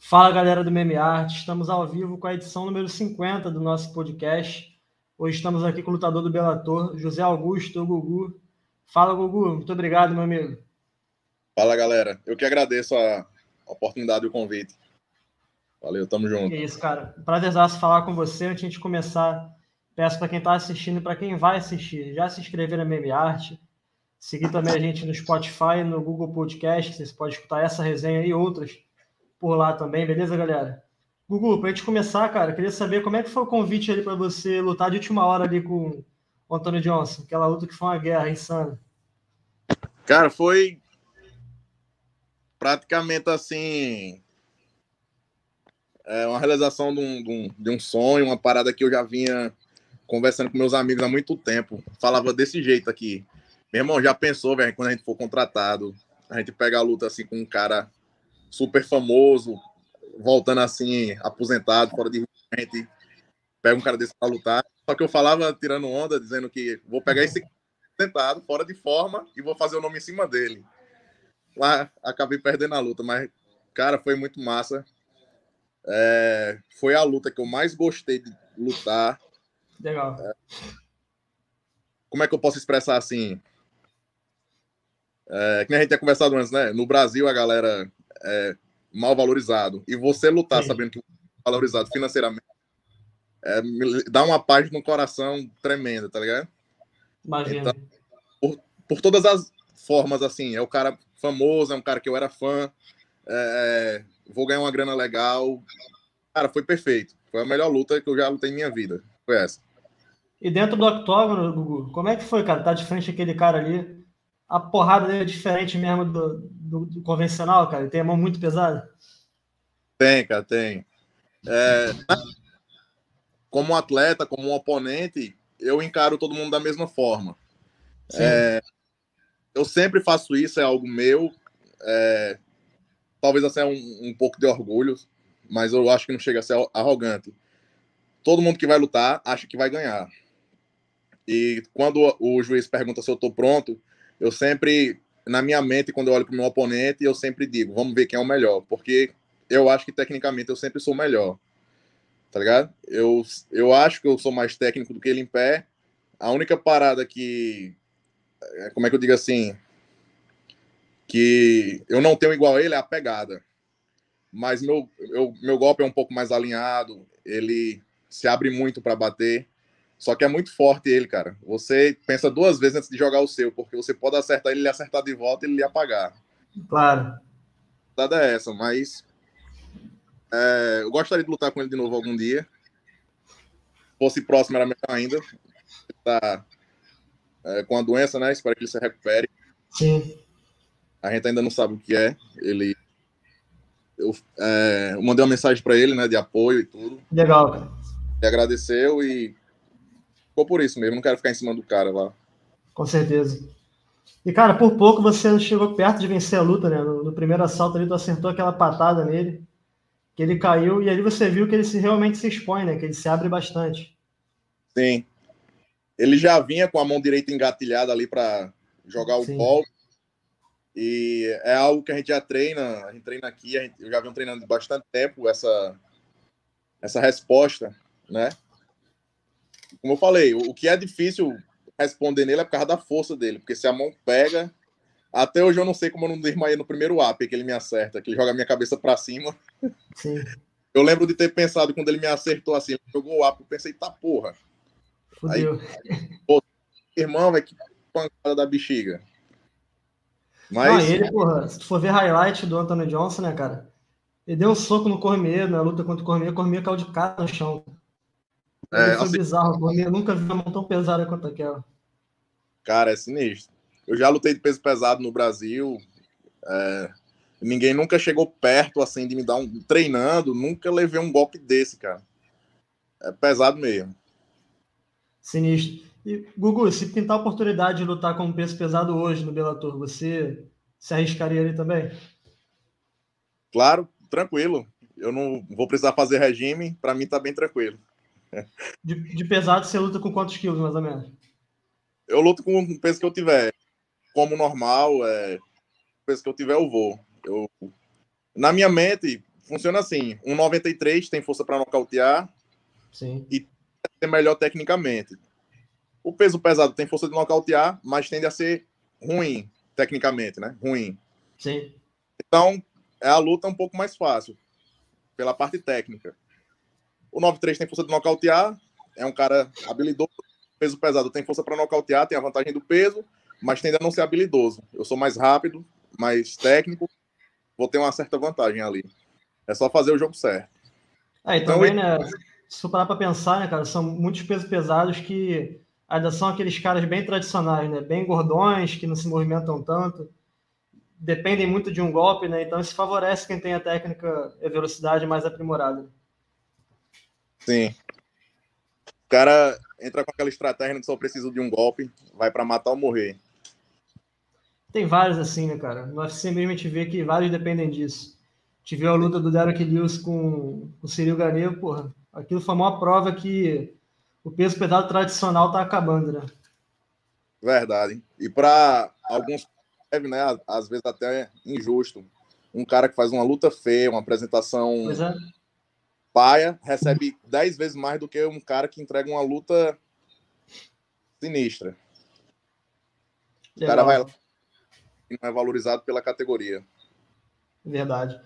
Fala galera do Meme Art, estamos ao vivo com a edição número 50 do nosso podcast. Hoje estamos aqui com o lutador do Bellator, José Augusto, o Gugu. Fala Gugu, muito obrigado, meu amigo. Fala galera, eu que agradeço a oportunidade e o convite. Valeu, tamo junto. É isso, cara. Prazerzaço falar com você. Antes de começar, peço para quem está assistindo e para quem vai assistir, já se inscrever na Meme Art, seguir também a gente no Spotify, no Google Podcast, você pode escutar essa resenha e outras por lá também, beleza, galera? Gugu, para a gente começar, cara, queria saber como é que foi o convite ali para você lutar de última hora ali com o Antônio Johnson, aquela luta que foi uma guerra insana. Cara, foi praticamente assim é uma realização de um, de, um, de um sonho, uma parada que eu já vinha conversando com meus amigos há muito tempo. Falava desse jeito aqui. Meu irmão, já pensou, velho, quando a gente for contratado, a gente pega a luta assim com um cara super famoso, voltando assim, aposentado, fora de gente pega um cara desse para lutar. Só que eu falava tirando onda, dizendo que vou pegar esse aposentado, fora de forma, e vou fazer o nome em cima dele. Lá acabei perdendo a luta, mas, cara, foi muito massa. É, foi a luta que eu mais gostei de lutar. Legal. É, como é que eu posso expressar assim? É, que nem a gente tinha conversado antes, né? No Brasil, a galera é mal valorizado. E você lutar Sim. sabendo que é valorizado financeiramente é, dá uma paz no coração tremenda, tá ligado? Imagina. Então, por, por todas as formas, assim, é o cara famoso, é um cara que eu era fã, é, vou ganhar uma grana legal. Cara, foi perfeito. Foi a melhor luta que eu já lutei em minha vida. Foi essa. E dentro do octógono, Gugu, como é que foi, cara? Tá de frente aquele cara ali. A porrada dele é diferente mesmo do, do, do convencional, cara? Ele tem a mão muito pesada? Tem, cara, tem. É, como atleta, como um oponente, eu encaro todo mundo da mesma forma. É, eu sempre faço isso, é algo meu. É, talvez até um, um pouco de orgulho, mas eu acho que não chega a ser arrogante. Todo mundo que vai lutar acha que vai ganhar. E quando o juiz pergunta se eu estou pronto, eu sempre, na minha mente, quando eu olho para o meu oponente, eu sempre digo: vamos ver quem é o melhor, porque eu acho que tecnicamente eu sempre sou melhor. Tá ligado? Eu, eu acho que eu sou mais técnico do que ele em pé. A única parada que. É, como é que eu digo assim? que eu não tenho igual a ele é a pegada. Mas meu, eu, meu golpe é um pouco mais alinhado, ele se abre muito para bater. Só que é muito forte ele, cara. Você pensa duas vezes antes de jogar o seu, porque você pode acertar ele, ele acertar de volta e ele apagar. Claro. A é essa, mas é, eu gostaria de lutar com ele de novo algum dia. Se fosse próximo era melhor ainda. Ele tá é, com a doença, né? Espero que ele se recupere. Sim. A gente ainda não sabe o que é. Ele. Eu, é, eu mandei uma mensagem para ele, né, de apoio e tudo. Legal, cara. Ele agradeceu e ficou por isso mesmo. Não quero ficar em cima do cara lá. Com certeza. E, cara, por pouco você chegou perto de vencer a luta, né? No, no primeiro assalto ali, tu acertou aquela patada nele, que ele caiu, e ali você viu que ele se, realmente se expõe, né? Que ele se abre bastante. Sim. Ele já vinha com a mão direita engatilhada ali para jogar o golpe. E é algo que a gente já treina, a gente treina aqui, gente, eu já venho treinando bastante tempo essa, essa resposta, né? Como eu falei, o, o que é difícil responder nele é por causa da força dele, porque se a mão pega, até hoje eu não sei como eu não desmaiei no primeiro up que ele me acerta, que ele joga a minha cabeça para cima. Sim. Eu lembro de ter pensado quando ele me acertou assim, ele jogou o up, eu pensei, tá porra. Fudeu. Aí, pô, irmão, é que pancada da bexiga. Mas... Não, ele, porra, se tu for ver highlight do Anthony Johnson, né, cara? Ele deu um soco no Cormier, na luta contra o Cormier, o Cormier caiu de cara no chão. É, foi assim... bizarro, Cormier nunca vi uma mão tão pesada quanto aquela. Cara, é sinistro. Eu já lutei de peso pesado no Brasil. É... Ninguém nunca chegou perto, assim, de me dar um... Treinando, nunca levei um golpe desse, cara. É pesado mesmo. Sinistro. E, Gugu, se pintar a oportunidade de lutar com um peso pesado hoje no Bellator, você se arriscaria ali também? Claro, tranquilo. Eu não vou precisar fazer regime, para mim tá bem tranquilo. De, de, pesado, você luta com quantos quilos, mais ou menos? Eu luto com o peso que eu tiver. Como normal, é, o peso que eu tiver, eu vou. Eu, na minha mente, funciona assim: um 93 tem força para nocautear Sim. e é melhor tecnicamente. O peso pesado tem força de nocautear, mas tende a ser ruim tecnicamente, né? Ruim. Sim. Então, é a luta um pouco mais fácil pela parte técnica. O 93 tem força de nocautear, é um cara habilidoso. Peso pesado tem força para nocautear, tem a vantagem do peso, mas tende a não ser habilidoso. Eu sou mais rápido, mais técnico, vou ter uma certa vantagem ali. É só fazer o jogo certo. É, e também, né, se parar para pensar, né, cara, são muitos pesos pesados que ainda são aqueles caras bem tradicionais, né, bem gordões, que não se movimentam tanto, dependem muito de um golpe, né, então isso favorece quem tem a técnica e a velocidade mais aprimorada. Sim. O cara entra com aquela estratégia que só precisa de um golpe, vai para matar ou morrer. Tem vários assim, né, cara? No UFC mesmo a gente vê que vários dependem disso. Viu a luta do Derek Lewis com o Cyril Ganeiro, porra. Aquilo foi uma prova que o peso pesado tradicional tá acabando, né? Verdade. E para alguns, né, às vezes até injusto, um cara que faz uma luta feia, uma apresentação é. Paia, recebe 10 vezes mais do que um cara que entrega uma luta sinistra. O cara vai lá e não é valorizado pela categoria. Verdade.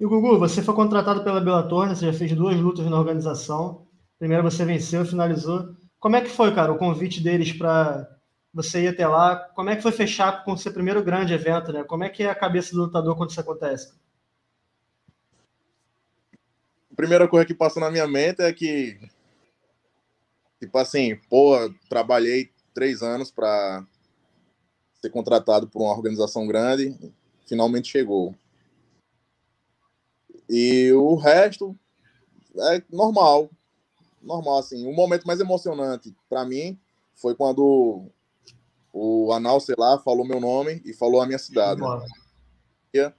E Gugu, você foi contratado pela Bellator, né? Você já fez duas lutas na organização. Primeiro você venceu, finalizou. Como é que foi, cara, o convite deles para você ir até lá? Como é que foi fechar com o seu primeiro grande evento, né? Como é que é a cabeça do lutador quando isso acontece? A primeira coisa que passou na minha mente é que, tipo assim, pô, trabalhei três anos para ser contratado por uma organização grande, finalmente chegou. E o resto é normal, normal assim. O momento mais emocionante para mim foi quando o announcer lá falou meu nome e falou a minha cidade. Né?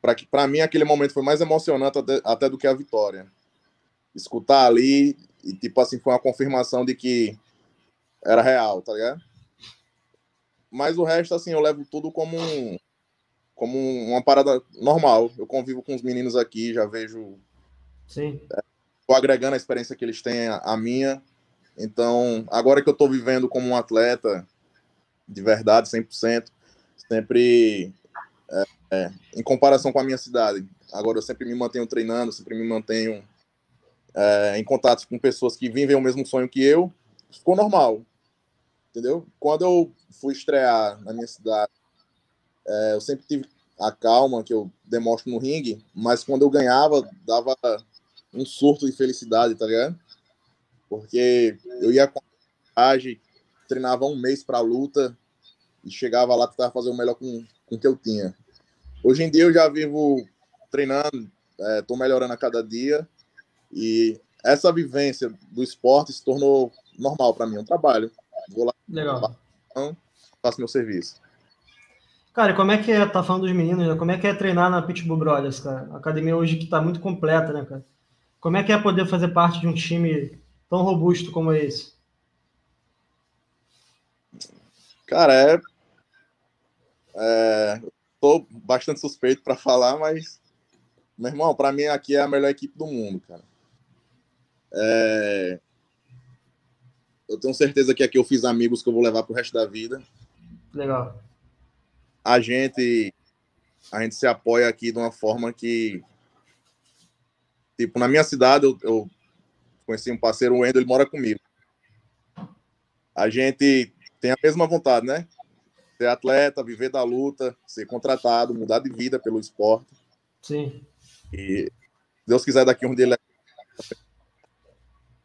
Para que para mim aquele momento foi mais emocionante até, até, do que a vitória. Escutar ali e tipo assim foi uma confirmação de que era real, tá ligado? Mas o resto, assim, eu levo tudo como, um, como uma parada normal. Eu convivo com os meninos aqui, já vejo. Sim. É, agregando a experiência que eles têm a minha. Então, agora que eu estou vivendo como um atleta de verdade, 100%, sempre é, em comparação com a minha cidade. Agora eu sempre me mantenho treinando, sempre me mantenho é, em contato com pessoas que vivem o mesmo sonho que eu. Ficou normal entendeu? Quando eu fui estrear na minha cidade, é, eu sempre tive a calma que eu demonstro no ringue, mas quando eu ganhava, dava um surto de felicidade, tá ligado? Porque eu ia com a treinava um mês para luta e chegava lá tentava fazer o melhor com o que eu tinha. Hoje em dia eu já vivo treinando, estou é, melhorando a cada dia e essa vivência do esporte se tornou normal para mim, um trabalho. Vou lá. Legal. Então, faço meu serviço. Cara, como é que é, tá falando dos meninos, né? como é que é treinar na Pitbull Brothers, cara? A academia hoje que tá muito completa, né, cara? Como é que é poder fazer parte de um time tão robusto como esse? Cara, é. é... Tô bastante suspeito para falar, mas. Meu irmão, para mim aqui é a melhor equipe do mundo, cara. É eu tenho certeza que aqui eu fiz amigos que eu vou levar pro resto da vida. Legal. A gente a gente se apoia aqui de uma forma que tipo, na minha cidade eu, eu conheci um parceiro, o Wendel, ele mora comigo. A gente tem a mesma vontade, né? Ser atleta, viver da luta, ser contratado, mudar de vida pelo esporte. Sim. E Deus quiser daqui um dia ele...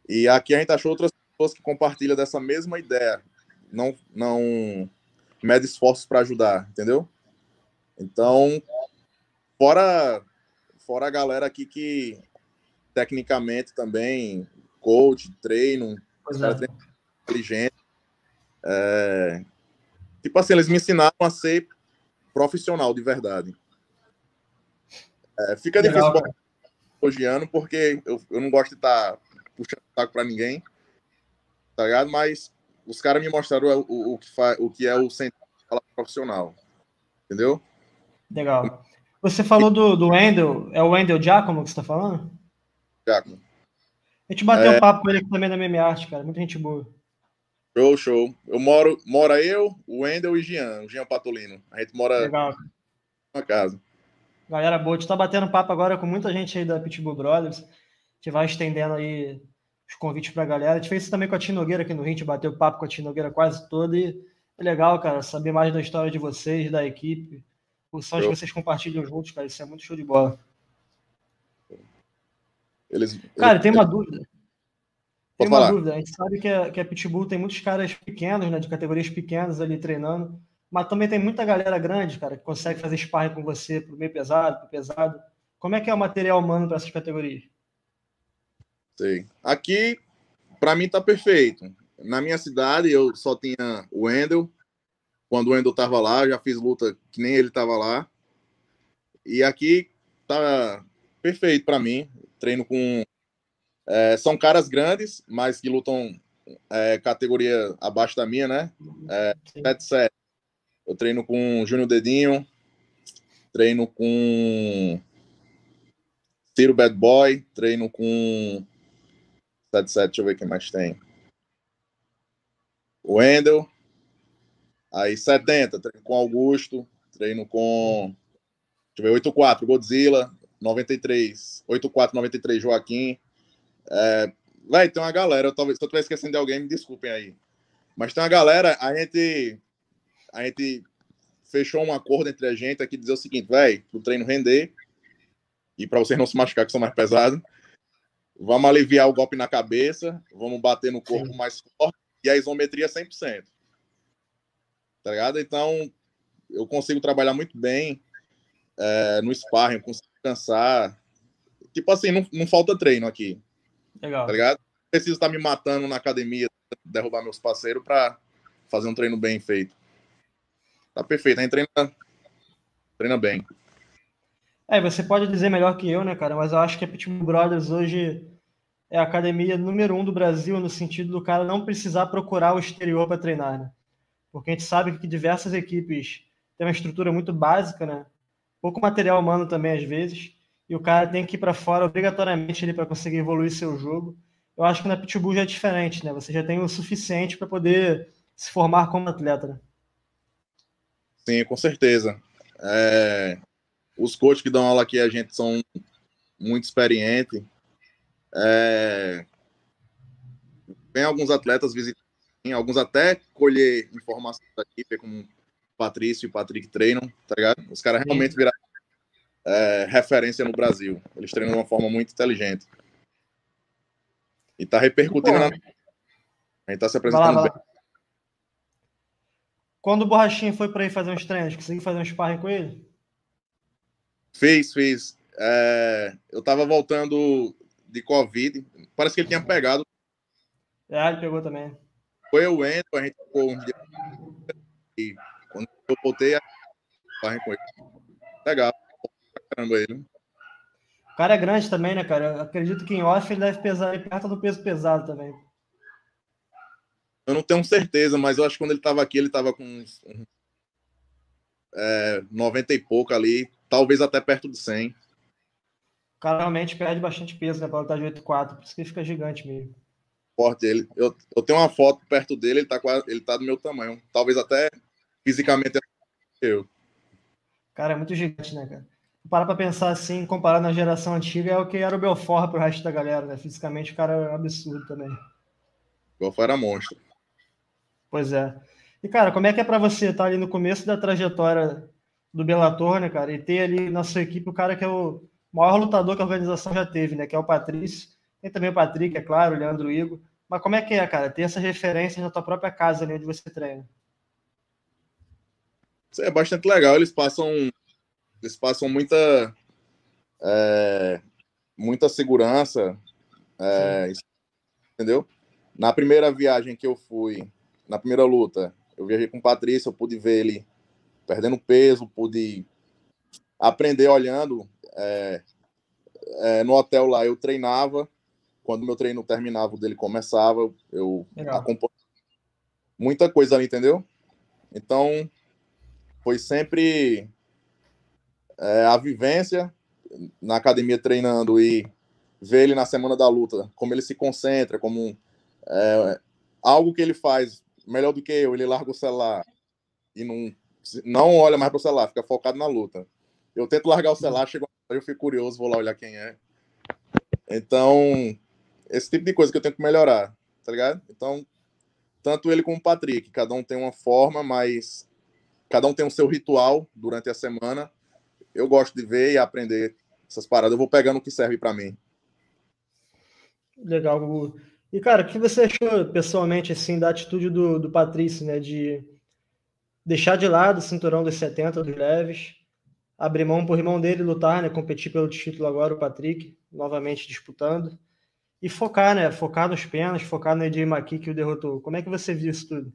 E aqui a gente achou outras pessoas que compartilham dessa mesma ideia. Não, não mede esforços para ajudar, entendeu? Então, fora, fora a galera aqui que tecnicamente também, coach, treino, é. treino inteligente. É, tipo assim, eles me ensinaram a ser profissional de verdade. É, fica Legal, difícil elogiando, porque eu, eu não gosto de estar tá puxando saco para ninguém tá ligado? Mas os caras me mostraram o, o, o, que faz, o que é o centro profissional. Entendeu? Legal. Você falou do, do Wendel, é o Wendel Giacomo que você está falando? Giacomo. A gente bateu é... um papo com ele também na Meme Arte, cara, muita gente boa. Show, show. Eu moro, mora eu, o Wendel e o Jean, o Jean Patolino. A gente mora Legal. na casa. Galera boa, a gente tá batendo papo agora com muita gente aí da Pitbull Brothers. A gente vai estendendo aí os convites pra galera. A gente fez isso também com a Tinogueira aqui no Rio, a gente bateu papo com a Tinogueira quase toda e é legal, cara, saber mais da história de vocês, da equipe os sons que vocês compartilham juntos, cara. Isso é muito show de bola. Eles, cara, eles... tem uma dúvida. Tem uma falar. dúvida. A gente sabe que a, que a Pitbull tem muitos caras pequenos, né? De categorias pequenas ali treinando. Mas também tem muita galera grande, cara, que consegue fazer sparring com você pro meio pesado, pro pesado. Como é que é o material humano para essas categorias? Sei. Aqui, para mim, tá perfeito. Na minha cidade, eu só tinha o Wendel, quando o Wendel estava lá, já fiz luta que nem ele estava lá. E aqui tá perfeito para mim. Treino com. É, são caras grandes, mas que lutam é, categoria abaixo da minha, né? É, 7-7. Eu treino com Júnior Dedinho, treino com Ciro Bad Boy, treino com 7-7, deixa eu ver quem mais tem. O Wendel, Aí 70, treino com Augusto, treino com. Deixa eu ver, 84, Godzilla, 93, 84, 93, Joaquim. É, Véi, tem uma galera, eu, talvez, se eu estiver esquecendo de alguém, me desculpem aí. Mas tem uma galera, a gente. A gente fechou um acordo entre a gente aqui dizer o seguinte, velho, pro treino render, e para vocês não se machucar, que são mais pesados, vamos aliviar o golpe na cabeça, vamos bater no corpo Sim. mais forte, e a isometria 100% tá ligado? Então, eu consigo trabalhar muito bem é, no sparring, consigo cansar. Tipo assim, não, não falta treino aqui. Legal. Tá ligado? Preciso estar me matando na academia, derrubar meus parceiros para fazer um treino bem feito. Tá perfeito, a gente treina, treina bem. É, você pode dizer melhor que eu, né, cara? Mas eu acho que a Pitbull Brothers hoje é a academia número um do Brasil, no sentido do cara não precisar procurar o exterior para treinar, né? porque a gente sabe que diversas equipes têm uma estrutura muito básica, né? Pouco material humano também, às vezes, e o cara tem que ir para fora obrigatoriamente para conseguir evoluir seu jogo. Eu acho que na Pitbull já é diferente, né? Você já tem o suficiente para poder se formar como atleta. Né? Sim, com certeza. É... Os coaches que dão aula aqui a gente são muito experientes. É... Tem alguns atletas visitando alguns até colher informações aqui, como o Patrício e o Patrick treinam, tá ligado? Os caras realmente viraram é, referência no Brasil. Eles treinam de uma forma muito inteligente. E tá repercutindo na... A gente tá se apresentando lá, bem. Quando o Borrachinho foi para aí fazer uns treinos, conseguiu fazer um sparring com ele? Fiz, fiz. É, eu tava voltando de Covid. Parece que ele tinha pegado. É, ele pegou também. Foi o Wendel, a gente ficou um dia. E quando eu voltei, a com ele. Legal. Caramba, ele. O cara é grande também, né, cara? Eu acredito que em off ele deve pesar perto do peso pesado também. Eu não tenho certeza, mas eu acho que quando ele estava aqui, ele estava com uns, é, 90 e pouco ali, talvez até perto de 100. O cara realmente perde bastante peso, né, para lutar de 8,4, por isso que ele fica gigante mesmo forte. Ele, eu, eu tenho uma foto perto dele, ele tá, quase, ele tá do meu tamanho. Talvez até fisicamente eu. Cara, é muito gigante, né, cara? Para pra pensar assim, comparado na geração antiga, é o que era o Belfort pro resto da galera, né? Fisicamente o cara é absurdo também. O Belfort era monstro. Pois é. E, cara, como é que é para você estar tá ali no começo da trajetória do Bellator, né, cara? E ter ali na sua equipe o cara que é o maior lutador que a organização já teve, né? Que é o Patrício. Tem também o Patrick, é claro, o Leandro Igor. Mas como é que é, cara? Ter essas referências na tua própria casa ali onde você treina. Isso é bastante legal. Eles passam, eles passam muita, é, muita segurança, é, entendeu? Na primeira viagem que eu fui, na primeira luta, eu viajei com o Patrício, eu pude ver ele perdendo peso, pude aprender olhando. É, é, no hotel lá eu treinava quando meu treino terminava, o dele começava, eu acompanhava muita coisa ali, entendeu? Então, foi sempre é, a vivência na academia treinando e ver ele na semana da luta, como ele se concentra, como é, algo que ele faz melhor do que eu, ele larga o celular e não, não olha mais para o celular, fica focado na luta. Eu tento largar o celular, chego, eu fico curioso, vou lá olhar quem é. Então, esse tipo de coisa que eu tenho que melhorar, tá ligado? Então, tanto ele como o Patrick, cada um tem uma forma, mas cada um tem o seu ritual durante a semana. Eu gosto de ver e aprender essas paradas. Eu vou pegando o que serve para mim. Legal, Gugu. E, cara, o que você achou pessoalmente assim da atitude do, do Patrício, né? De deixar de lado o cinturão dos 70 dos leves, abrir mão por irmão dele lutar, né? Competir pelo título agora, o Patrick, novamente disputando. E focar, né? Focar nos penas, focar no Edir Maqui que o derrotou. Como é que você viu isso tudo?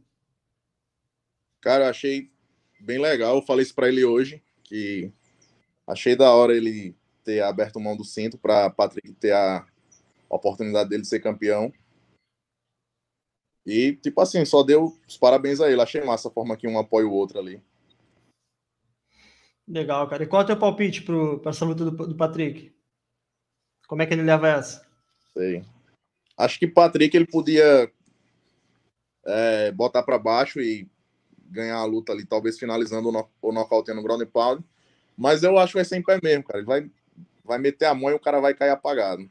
Cara, eu achei bem legal. Eu falei isso para ele hoje, que achei da hora ele ter aberto mão do cinto para Patrick ter a oportunidade dele de ser campeão. E, tipo assim, só deu os parabéns a ele. Achei massa a forma que um apoia o outro ali. Legal, cara. E qual é o teu palpite para essa luta do, do Patrick? Como é que ele leva essa? Sei. Acho que Patrick ele podia é, botar para baixo e ganhar a luta ali, talvez finalizando o, no, o nocaute no ground pound. Mas eu acho que vai ser em pé mesmo, cara. Ele vai, vai meter a mão e o cara vai cair apagado.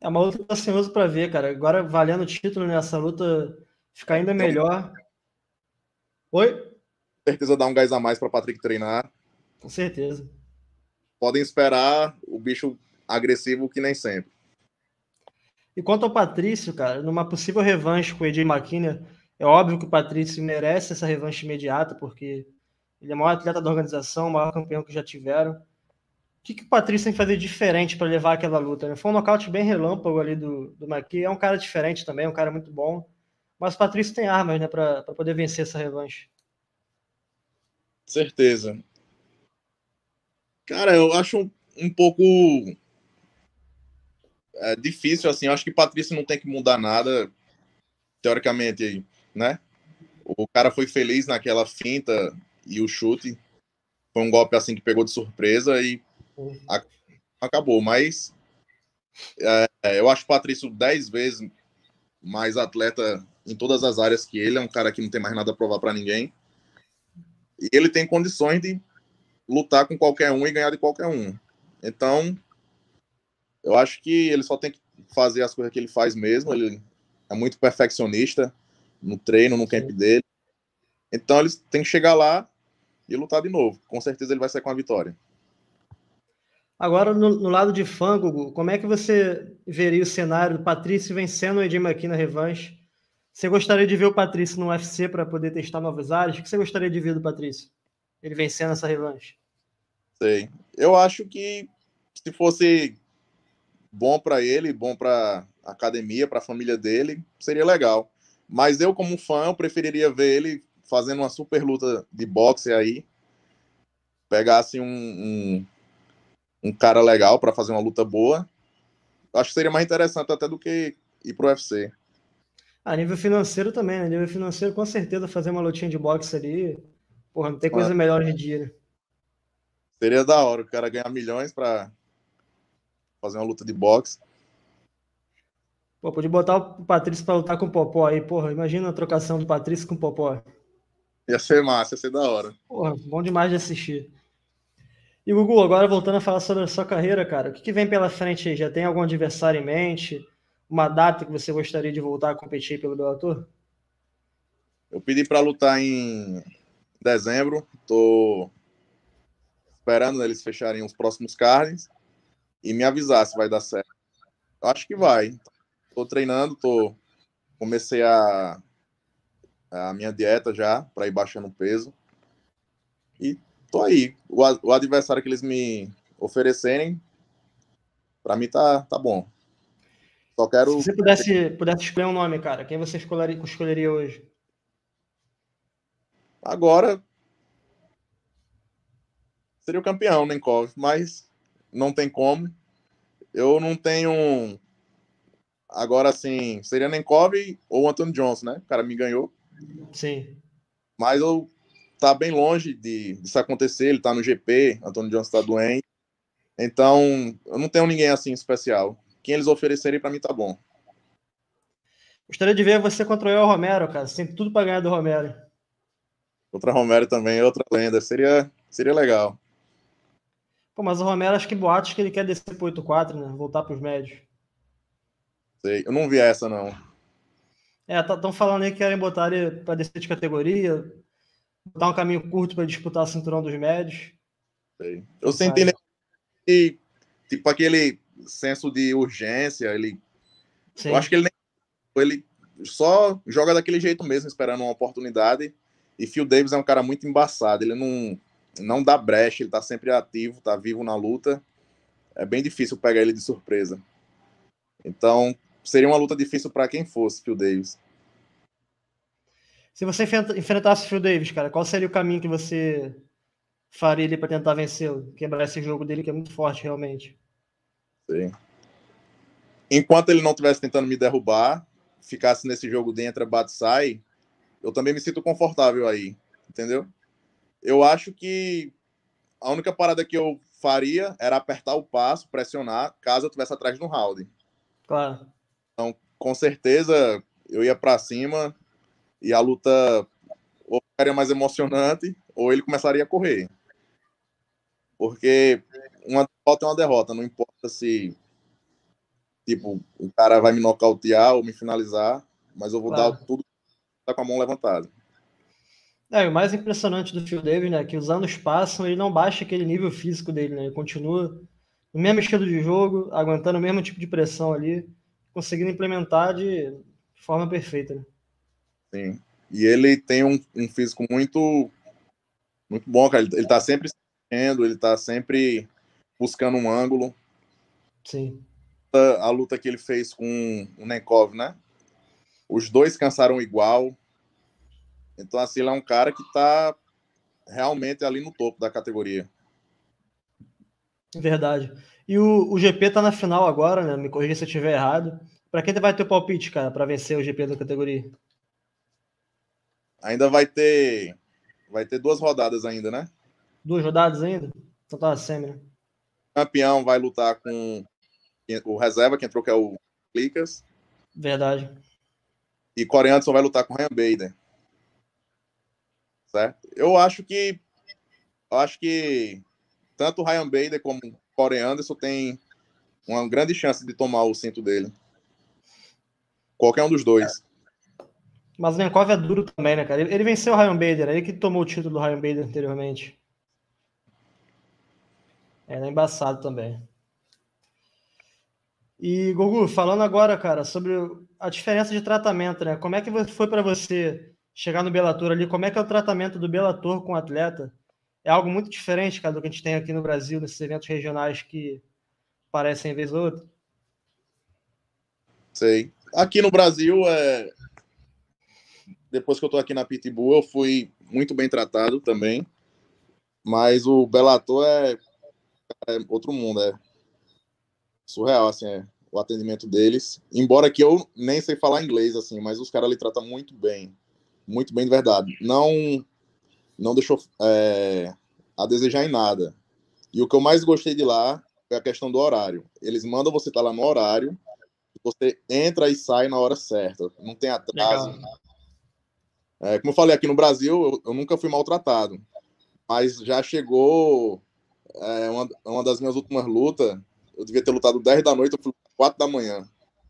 É uma luta ansioso para ver, cara. Agora valendo o título nessa luta, ficar ainda melhor. Oi? Com certeza dá um gás a mais para Patrick treinar. Com certeza. Podem esperar o bicho agressivo que nem sempre. E quanto ao Patrício, cara, numa possível revanche com o Edir McKinney, é óbvio que o Patrício merece essa revanche imediata, porque ele é o maior atleta da organização, o maior campeão que já tiveram. O que, que o Patrício tem que fazer diferente para levar aquela luta? Né? Foi um nocaute bem relâmpago ali do, do McKinney, é um cara diferente também, um cara muito bom. Mas o Patrício tem armas né, para poder vencer essa revanche. Certeza. Cara, eu acho um, um pouco é, difícil, assim. Eu acho que Patrício não tem que mudar nada, teoricamente, né? O cara foi feliz naquela finta e o chute. Foi um golpe assim que pegou de surpresa e a, acabou. Mas é, eu acho o Patrício dez vezes mais atleta em todas as áreas que ele. É um cara que não tem mais nada a provar para ninguém. E ele tem condições de lutar com qualquer um e ganhar de qualquer um. Então, eu acho que ele só tem que fazer as coisas que ele faz mesmo. Ele é muito perfeccionista no treino, no camp dele. Então, ele tem que chegar lá e lutar de novo. Com certeza ele vai sair com a vitória. Agora, no, no lado de fã, Gugu, como é que você veria o cenário do Patrício vencendo o Edim aqui na revanche? Você gostaria de ver o Patrício no UFC para poder testar novos áreas? O que você gostaria de ver do Patrício? Ele vencendo essa revanche? Sei. Eu acho que se fosse bom para ele, bom para a academia, para a família dele, seria legal. Mas eu, como fã, eu preferiria ver ele fazendo uma super luta de boxe aí. Pegasse um, um, um cara legal para fazer uma luta boa. Acho que seria mais interessante até do que ir pro UFC. A nível financeiro também, né? A nível financeiro, com certeza, fazer uma lutinha de boxe ali. Porra, não tem coisa melhor hoje em dia, né? Seria da hora o cara ganhar milhões para fazer uma luta de boxe. Pô, pode botar o Patrício para lutar com o Popó aí, porra. Imagina a trocação do Patrício com o Popó. Ia ser massa, ia ser da hora. Porra, bom demais de assistir. E Gugu, agora voltando a falar sobre a sua carreira, cara, o que, que vem pela frente aí? Já tem algum adversário em mente? Uma data que você gostaria de voltar a competir pelo Bellator? Eu pedi para lutar em dezembro, tô esperando eles fecharem os próximos cards e me avisar se vai dar certo. Eu acho que vai. Tô treinando, tô comecei a a minha dieta já para ir baixando o peso. E tô aí. O, o adversário que eles me oferecerem, para mim tá, tá bom. Só quero. Se você pudesse, pudesse escolher um nome, cara, quem você escolheria, escolheria hoje? Agora seria o campeão, Nenkov, mas não tem como. Eu não tenho. Agora sim, seria Nenkov ou Anthony Johnson, né? O cara me ganhou. Sim. Mas eu tá bem longe de disso acontecer. Ele tá no GP, Antônio Johnson tá doente. Então, eu não tenho ninguém assim especial. Quem eles oferecerem para mim tá bom. Gostaria de ver você contra o El Romero, cara. Você tem tudo para ganhar do Romero. Contra Romero também, outra lenda. Seria, seria legal. Pô, mas o Romero, acho que boatos que ele quer descer pro 8-4, né? Voltar pros médios. Sei. Eu não vi essa, não. É, estão tá, falando aí que querem botar ele para descer de categoria, botar um caminho curto para disputar o cinturão dos médios. Sei. Eu senti que, tipo, aquele senso de urgência, ele. Sim. Eu acho que ele nem. Ele só joga daquele jeito mesmo, esperando uma oportunidade. E Phil Davis é um cara muito embaçado. Ele não, não dá brecha, ele tá sempre ativo, tá vivo na luta. É bem difícil pegar ele de surpresa. Então, seria uma luta difícil para quem fosse Phil Davis. Se você enfrentasse o Phil Davis, cara, qual seria o caminho que você faria para tentar vencê-lo? Quebrar esse jogo dele que é muito forte, realmente. Sim. Enquanto ele não estivesse tentando me derrubar, ficasse nesse jogo de entra, bate, sai, eu também me sinto confortável aí, entendeu? Eu acho que a única parada que eu faria era apertar o passo, pressionar, caso eu estivesse atrás no round. Claro. Então, com certeza, eu ia para cima e a luta ou ficaria mais emocionante ou ele começaria a correr. Porque uma derrota é uma derrota, não importa se tipo, o cara vai me nocautear ou me finalizar, mas eu vou claro. dar tudo tá com a mão levantada. É, o mais impressionante do Phil Davis, né, que os anos passam, ele não baixa aquele nível físico dele, né? Ele continua no mesmo estilo de jogo, aguentando o mesmo tipo de pressão ali, conseguindo implementar de forma perfeita, né? Sim. E ele tem um, um físico muito muito bom, cara. Ele, ele tá sempre sendo, ele tá sempre buscando um ângulo. Sim. A, a luta que ele fez com o Nenkov, né? Os dois cansaram igual. Então, assim, ele é um cara que tá realmente ali no topo da categoria. Verdade. E o, o GP tá na final agora, né? Me corrija se eu estiver errado. Para quem vai ter o palpite, cara, para vencer o GP da categoria? Ainda vai ter vai ter duas rodadas ainda, né? Duas rodadas ainda? Então tá semi, né? O campeão vai lutar com o reserva, que entrou, que é o Clicas. Verdade. E coreano só vai lutar com o Ryan Bader. Certo? Eu acho que eu acho que tanto o Ryan Bader como o Corey Anderson tem uma grande chance de tomar o cinto dele. Qualquer um dos dois. Mas o Nenkov é duro também, né, cara? Ele venceu o Ryan Bader, ele que tomou o título do Ryan Bader anteriormente. É, é embaçado também. E, Gugu, falando agora, cara, sobre a diferença de tratamento, né? Como é que foi para você chegar no Bellator ali? Como é que é o tratamento do Bellator com o atleta? É algo muito diferente, cara, do que a gente tem aqui no Brasil, nesses eventos regionais que parecem vez ou outra? Sei. Aqui no Brasil, é, depois que eu tô aqui na Pitbull, eu fui muito bem tratado também. Mas o Bellator é, é outro mundo, é surreal, assim, é, o atendimento deles. Embora que eu nem sei falar inglês, assim, mas os caras ali tratam muito bem. Muito bem de verdade. Não, não deixou é, a desejar em nada. E o que eu mais gostei de lá é a questão do horário. Eles mandam você estar tá lá no horário, você entra e sai na hora certa. Não tem atraso. Legal. É, como eu falei, aqui no Brasil, eu, eu nunca fui maltratado. Mas já chegou é, uma, uma das minhas últimas lutas. Eu devia ter lutado 10 da noite, eu fui 4 da manhã.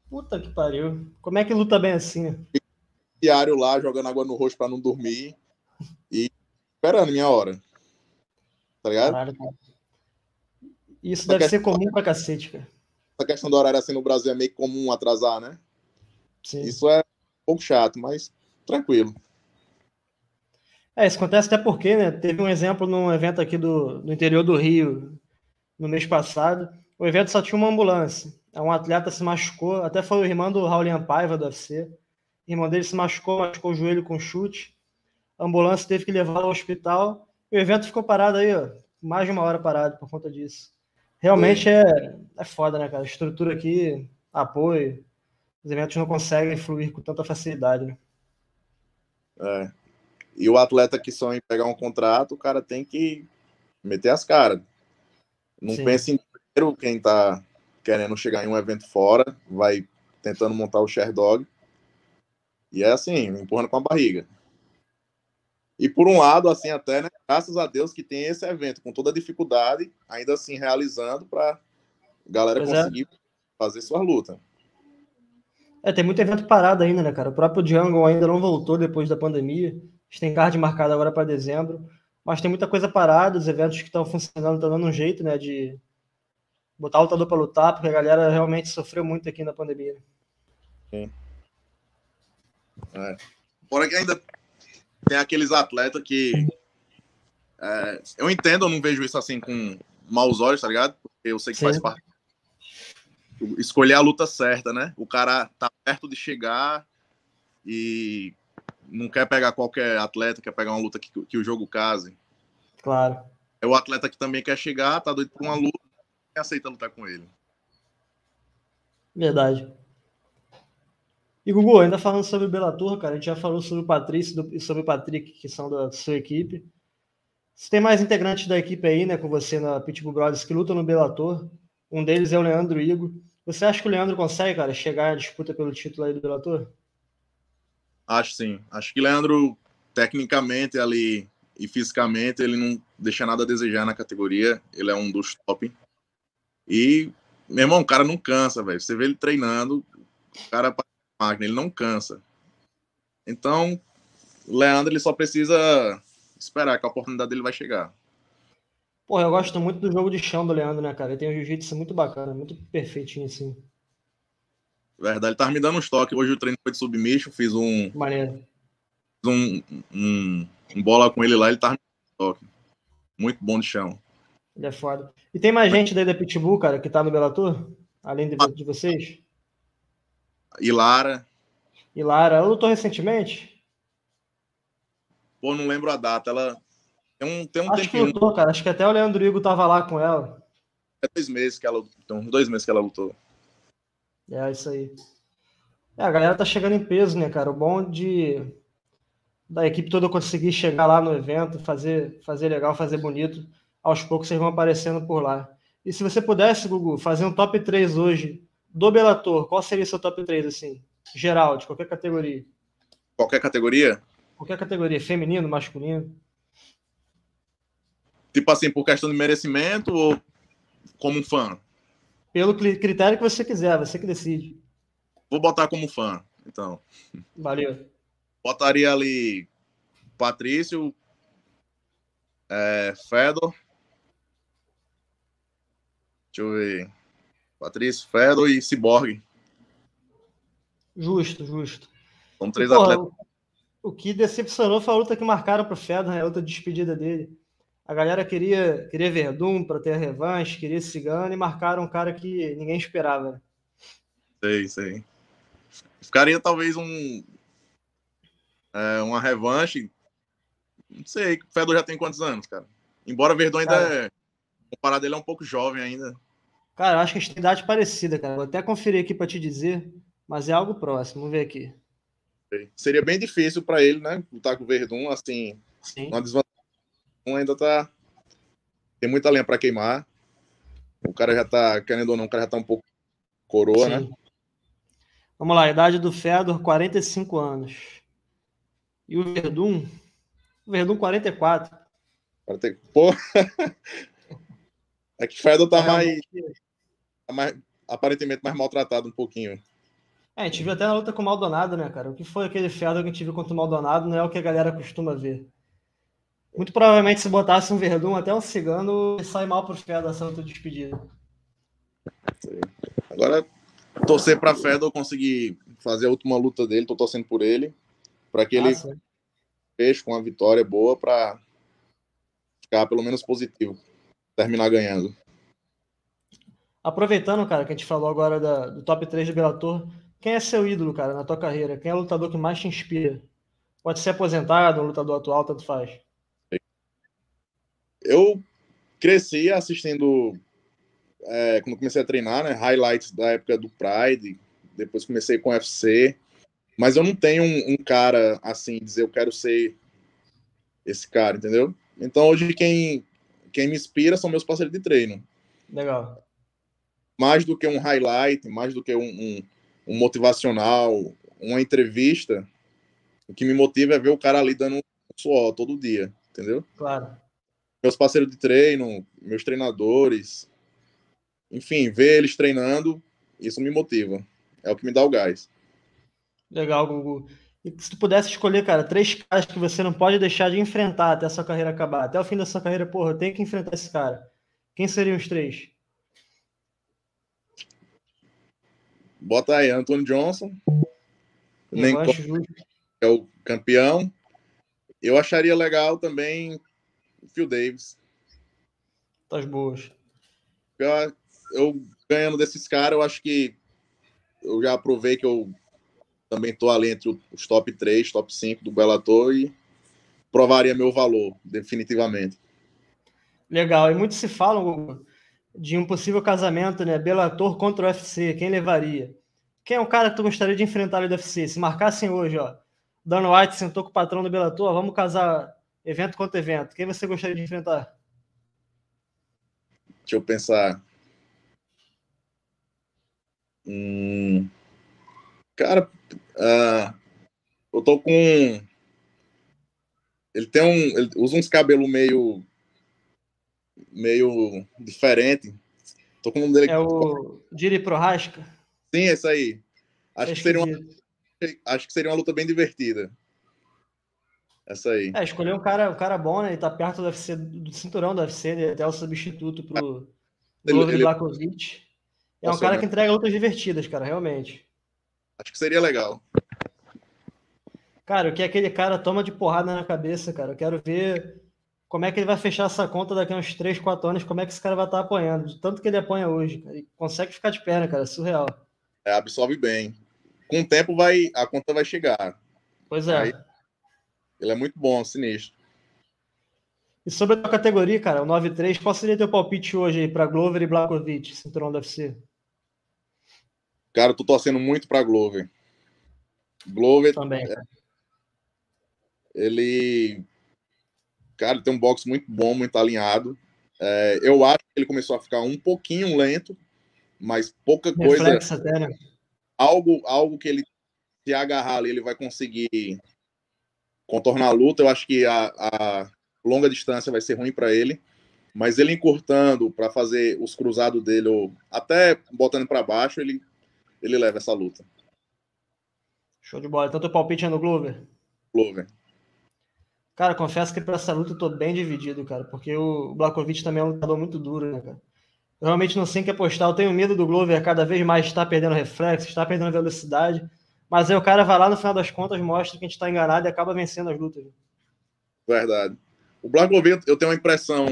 Puta que pariu. Como é que luta bem assim? Diário lá, jogando água no rosto para não dormir. E esperando minha hora. Tá ligado? Caralho, cara. Isso Essa deve ser comum pra cacete, cara. Essa questão do horário assim no Brasil é meio comum atrasar, né? Sim. Isso é um pouco chato, mas tranquilo. É, isso acontece até porque, né? Teve um exemplo num evento aqui do, do interior do Rio no mês passado. O evento só tinha uma ambulância. Um atleta se machucou, até foi o irmão do Raulian Paiva do UFC. O irmão dele se machucou, machucou o joelho com chute. A ambulância teve que levá-lo ao hospital. E o evento ficou parado aí, ó, mais de uma hora parado por conta disso. Realmente é, é foda, né, cara? A estrutura aqui, apoio. Os eventos não conseguem fluir com tanta facilidade, né? É. E o atleta que sonha em pegar um contrato, o cara tem que meter as caras. Não Sim. pense em dinheiro quem tá querendo chegar em um evento fora, vai tentando montar o share dog. E é assim, empurrando com a barriga. E por um lado, assim, até, né, graças a Deus que tem esse evento, com toda a dificuldade, ainda assim realizando para galera pois é. conseguir é. fazer sua luta. É, tem muito evento parado ainda, né, cara? O próprio Jungle ainda não voltou depois da pandemia. Gente tem card marcado agora para dezembro. Mas tem muita coisa parada, os eventos que estão funcionando estão dando um jeito, né, de botar o lutador para lutar, porque a galera realmente sofreu muito aqui na pandemia. Sim. É. Fora que ainda tem aqueles atletas que. É, eu entendo, eu não vejo isso assim com maus olhos, tá ligado? Porque eu sei que Sim. faz parte. Escolher a luta certa, né? O cara tá perto de chegar e não quer pegar qualquer atleta, quer pegar uma luta que, que o jogo case. Claro. É o atleta que também quer chegar, tá doido por uma luta e aceita lutar com ele. Verdade. E Gugu, ainda falando sobre o Bellator, cara, a gente já falou sobre o Patrício e sobre o Patrick, que são da sua equipe. Você tem mais integrantes da equipe aí, né, com você na Pitbull Brothers que lutam no Bellator. Um deles é o Leandro Igo. Você acha que o Leandro consegue, cara, chegar à disputa pelo título aí do Bellator? Acho sim. Acho que Leandro, tecnicamente ali e fisicamente, ele não deixa nada a desejar na categoria. Ele é um dos top. E, meu irmão, o cara não cansa, velho. Você vê ele treinando, o cara máquina, ele não cansa. Então, Leandro ele só precisa esperar que a oportunidade dele vai chegar. Pô, eu gosto muito do jogo de chão do Leandro, né, cara? Ele tem um jiu-jitsu muito bacana, muito perfeitinho, assim. Verdade, ele tava me dando um toques. Hoje o treino foi de submission, fiz um. Maneiro. Fiz um, um, um, bola com ele lá, ele tava me dando toque. Muito bom de chão. Ele é foda. E tem mais gente daí da Pitbull, cara, que tá no Bellator? Além de, de vocês? E Lara. E Lara, ela lutou recentemente? Pô, não lembro a data. Ela tem um, tem um Acho tempinho. que lutou, cara. Acho que até o Leandro Igor tava lá com ela. É dois meses que ela lutou. Então, dois meses que ela lutou. É, isso aí. É, a galera tá chegando em peso, né, cara? O bom de da equipe toda conseguir chegar lá no evento, fazer, fazer legal, fazer bonito. Aos poucos vocês vão aparecendo por lá. E se você pudesse, Gugu, fazer um top 3 hoje do Bellator, qual seria seu top 3, assim? Geral, de qualquer categoria. Qualquer categoria? Qualquer categoria, feminino, masculino. Tipo assim, por questão de merecimento ou como fã? Pelo critério que você quiser, você que decide. Vou botar como fã, então. Valeu. Botaria ali Patrício, é, Fedor. Deixa eu ver. Patrício, Fedor e Cyborg. Justo, justo. São três e, porra, atletas. O, o, que decepcionou foi a luta que marcaram para o Fedor, né? a outra despedida dele. A galera queria, queria Verdun para ter a revanche, queria Cigano e marcaram um cara que ninguém esperava. Sei, sei. Ficaria talvez um é, uma revanche. Não sei, o Fedor já tem quantos anos, cara? Embora Verdun ainda cara, é. Comparado ele é um pouco jovem ainda. Cara, eu acho que a gente tem idade parecida, cara. Vou até conferir aqui para te dizer, mas é algo próximo. Vamos ver aqui. Seria bem difícil para ele, né? Lutar com o Verdun, assim. Sim. Uma desvantagem. Ainda tá. Tem muita lenha para queimar. O cara já tá, querendo ou não, o cara já tá um pouco coroa, Sim. né? Vamos lá, idade do Fedor, 45 anos. E o Verdun? O Verdun, 44. 40... Pô! É que Fedor tá é, mais, tá mais. Aparentemente mais maltratado um pouquinho. É, a gente viu até na luta com o Maldonado, né, cara? O que foi aquele Fedor que a gente viu contra o Maldonado não é o que a galera costuma ver. Muito provavelmente, se botasse um Verdun até um cigano, sai mal pro Fedor essa luta despedida. Agora, torcer pra Fedor conseguir fazer a última luta dele, tô torcendo por ele, para que ele feche com uma vitória boa para ficar pelo menos positivo terminar ganhando. Aproveitando, cara, que a gente falou agora da, do top 3 do Bellator, quem é seu ídolo, cara, na tua carreira? Quem é o lutador que mais te inspira? Pode ser aposentado, um lutador atual, tanto faz. Eu cresci assistindo, é, quando comecei a treinar, né, highlights da época do Pride, depois comecei com UFC, mas eu não tenho um, um cara assim, dizer eu quero ser esse cara, entendeu? Então hoje quem, quem me inspira são meus parceiros de treino. Legal. Mais do que um highlight, mais do que um, um, um motivacional, uma entrevista, o que me motiva é ver o cara ali dando um suor todo dia, entendeu? Claro. Meus parceiros de treino, meus treinadores, enfim, ver eles treinando, isso me motiva. É o que me dá o gás. Legal, Gugu. E se tu pudesse escolher, cara, três caras que você não pode deixar de enfrentar até a sua carreira acabar, até o fim da sua carreira, porra, eu tenho que enfrentar esse cara. Quem seriam os três? Bota aí, Anthony Johnson. Nem é o campeão. Eu acharia legal também Phil Davis. Tá boas. Eu, eu ganhando desses caras, eu acho que eu já provei que eu também tô ali entre os top 3, top 5 do Bellator e provaria meu valor, definitivamente. Legal. E muito se fala de um possível casamento, né? Bellator contra o UFC. Quem levaria? Quem é o cara que tu gostaria de enfrentar ali do UFC? Se marcassem hoje, ó. Dan White sentou com o patrão do Bellator, vamos casar evento contra evento. Quem você gostaria de enfrentar? Deixa eu pensar. Hum... Cara, uh, eu tô com. Ele tem um. Ele usa uns cabelos meio. meio diferente. Tô com o nome dele. É o Diri Prohaska? Sim, esse aí. Acho, é que seria uma, acho que seria uma luta bem divertida. Essa aí. É, escolher um cara, um cara bom, né? Ele tá perto do, UFC, do cinturão do UFC, né? até o substituto pro Glover Blakovic. É um cara que entrega lutas divertidas, cara, realmente. Acho que seria legal. Cara, o que aquele cara toma de porrada na cabeça, cara. Eu quero ver como é que ele vai fechar essa conta daqui a uns 3, 4 anos, como é que esse cara vai estar apanhando. De tanto que ele apanha hoje, cara. Ele consegue ficar de perna, cara. É surreal. É, absorve bem. Com o tempo vai, a conta vai chegar. Pois é. Aí, ele é muito bom, sinistro. E sobre a categoria, cara, o 9-3, qual seria teu palpite hoje aí para Glover e Blakovic, cinturão do UFC? Cara, eu tô torcendo muito para Glover. Glover. Também. É, ele. Cara, tem um boxe muito bom, muito alinhado. É, eu acho que ele começou a ficar um pouquinho lento, mas pouca coisa. Até, né? Algo, algo que ele se agarrar ali, ele vai conseguir contornar a luta. Eu acho que a, a longa distância vai ser ruim para ele, mas ele encurtando para fazer os cruzados dele, ou até botando para baixo, ele, ele leva essa luta. Show de bola. Então, teu palpite é no Glover? Glover. Cara, confesso que para essa luta eu tô bem dividido, cara, porque o Blakovic também é um lutador muito duro, né, cara? Eu realmente não sei em que apostar. Eu tenho medo do Glover cada vez mais estar perdendo reflexo, estar perdendo velocidade. Mas aí o cara vai lá, no final das contas, mostra que a gente está enganado e acaba vencendo as lutas. Verdade. O Blagovic, eu tenho uma impressão,